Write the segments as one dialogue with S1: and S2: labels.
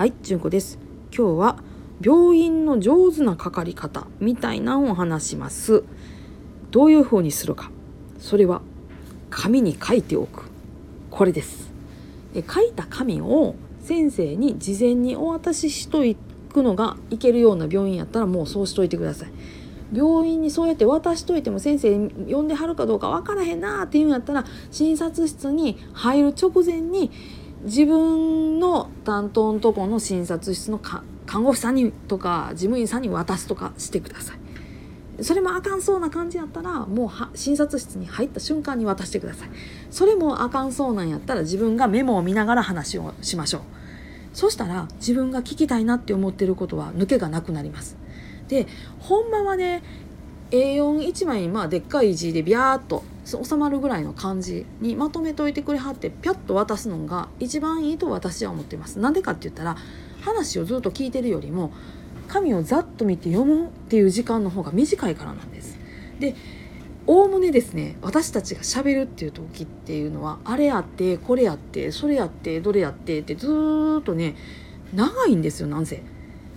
S1: はい純子です。今日は病院の上手なかかり方みたいなのを話します。どういう風にするか。それは紙に書いておく。これです。え書いた紙を先生に事前にお渡ししといくのがいけるような病院やったらもうそうしといてください。病院にそうやって渡しといても先生呼んではるかどうか分からへんなっていうんやったら診察室に入る直前に自分の担当のとこの診察室の看護婦さんにとか事務員さんに渡すとかしてください。それもあかんそうな感じやったらもう診察室に入った瞬間に渡してください。それもあかんそうなんやったら自分がメモを見ながら話をしましょう。そしたら自分が聞きたいなって思ってることは抜けがなくなります。でほんまはね A41 枚にまあでっかい字でビャーっと収まるぐらいの感じにまとめといてくれはってピャッと渡すのが一番いいと私は思ってますなんでかって言ったら話をずっと聞いてるよりも紙をざっと見て読むっていう時間の方が短いからなんですでおおむねですね私たちがしゃべるっていう時っていうのはあれやってこれやってそれやってどれやってってずっとね長いんですよなんせ。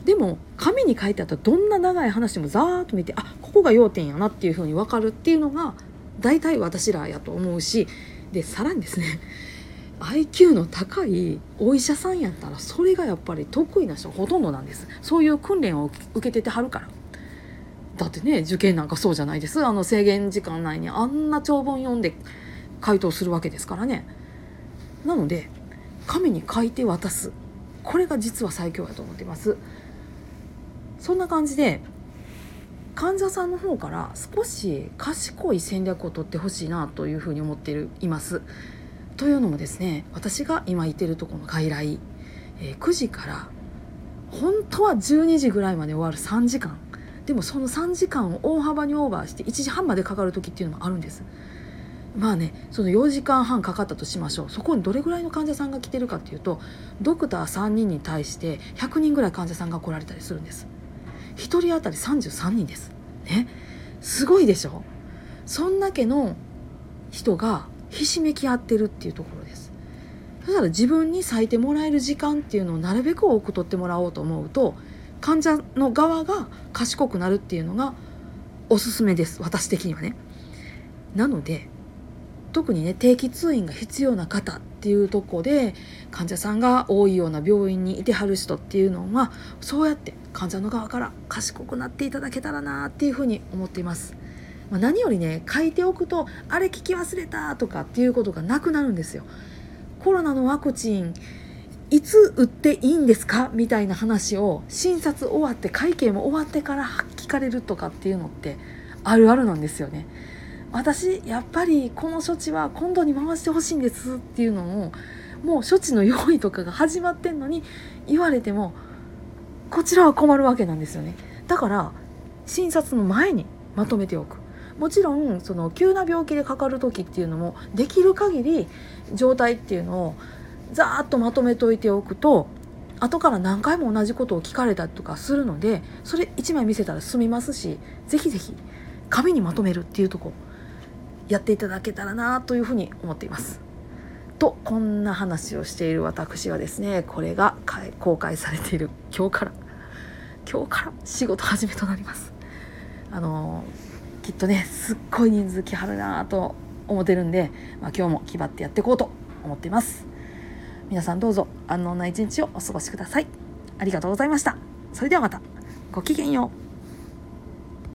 S1: でも紙に書いてあったどんな長い話もざーっと見てあここが要点やなっていうふうに分かるっていうのが大体私らやと思うしでさらにですね IQ の高いお医者さんやったらそれがやっぱり得意な人ほとんどなんです。そういう訓練を受けててはるから。だってね受験なんかそうじゃないです。あの制限時間内にあんな長文読んで回答するわけですからね。なので紙に書いて渡す。これが実は最強やと思ってます。そんな感じで患者さんの方から少し賢い戦略を取ってほしいなというふうに思っています。というのもですね私が今いてるとこの外来、えー、9時から本当は12時ぐらいまで終わる3時間でもその3時間を大幅にオーバーして1時半までかかる時っていうのもあるんです。まあねその4時間半かかったとしましょうそこにどれぐらいの患者さんが来てるかっていうとドクター3人に対して100人ぐらい患者さんが来られたりするんです。1人当たり33人です。ねすごいでしょ？そんだけの人がひしめき合ってるっていうところです。そしたら自分に割いてもらえる時間っていうのをなるべく多く取ってもらおうと思うと患者の側が賢くなるっていうのがおすすめです私的にはね。なので特にね定期通院が必要な方っていうとこで患者さんが多いような病院にいてはる人っていうのはそうやって患者の側から賢くなっていただけたらなっていうふうに思っています。まあ、何よりね書いておくとあれ聞き忘れたとかっていうことがなくなるんですよ。コロナのワクチンいつ打っていいんですか？みたいな話を診察終わって会計も終わってから聞かれるとかっていうのってあるあるなんですよね。私やっぱりこの処置は今度に回してほしいんですっていうのをもう処置の用意とかが始まってんのに言われてもこちらは困るわけなんですよね。だから診察の前にまとめておく。もちろんその急な病気でかかる時っていうのもできる限り状態っていうのをざーっとまとめておいておくと後から何回も同じことを聞かれたりとかするのでそれ1枚見せたら済みますし是非是非紙にまとめるっていうとこ。やっていただけたらなというふうに思っています。とこんな話をしている私はですねこれが公開されている今日から今日から仕事始めとなります。あのきっとねすっごい人数来はるなと思ってるんで、まあ、今日も気張ってやっていこうと思っています。皆さんどうぞ安穏な一日をお過ごしください。ありがとうございました。それではまた。ごきげんよう。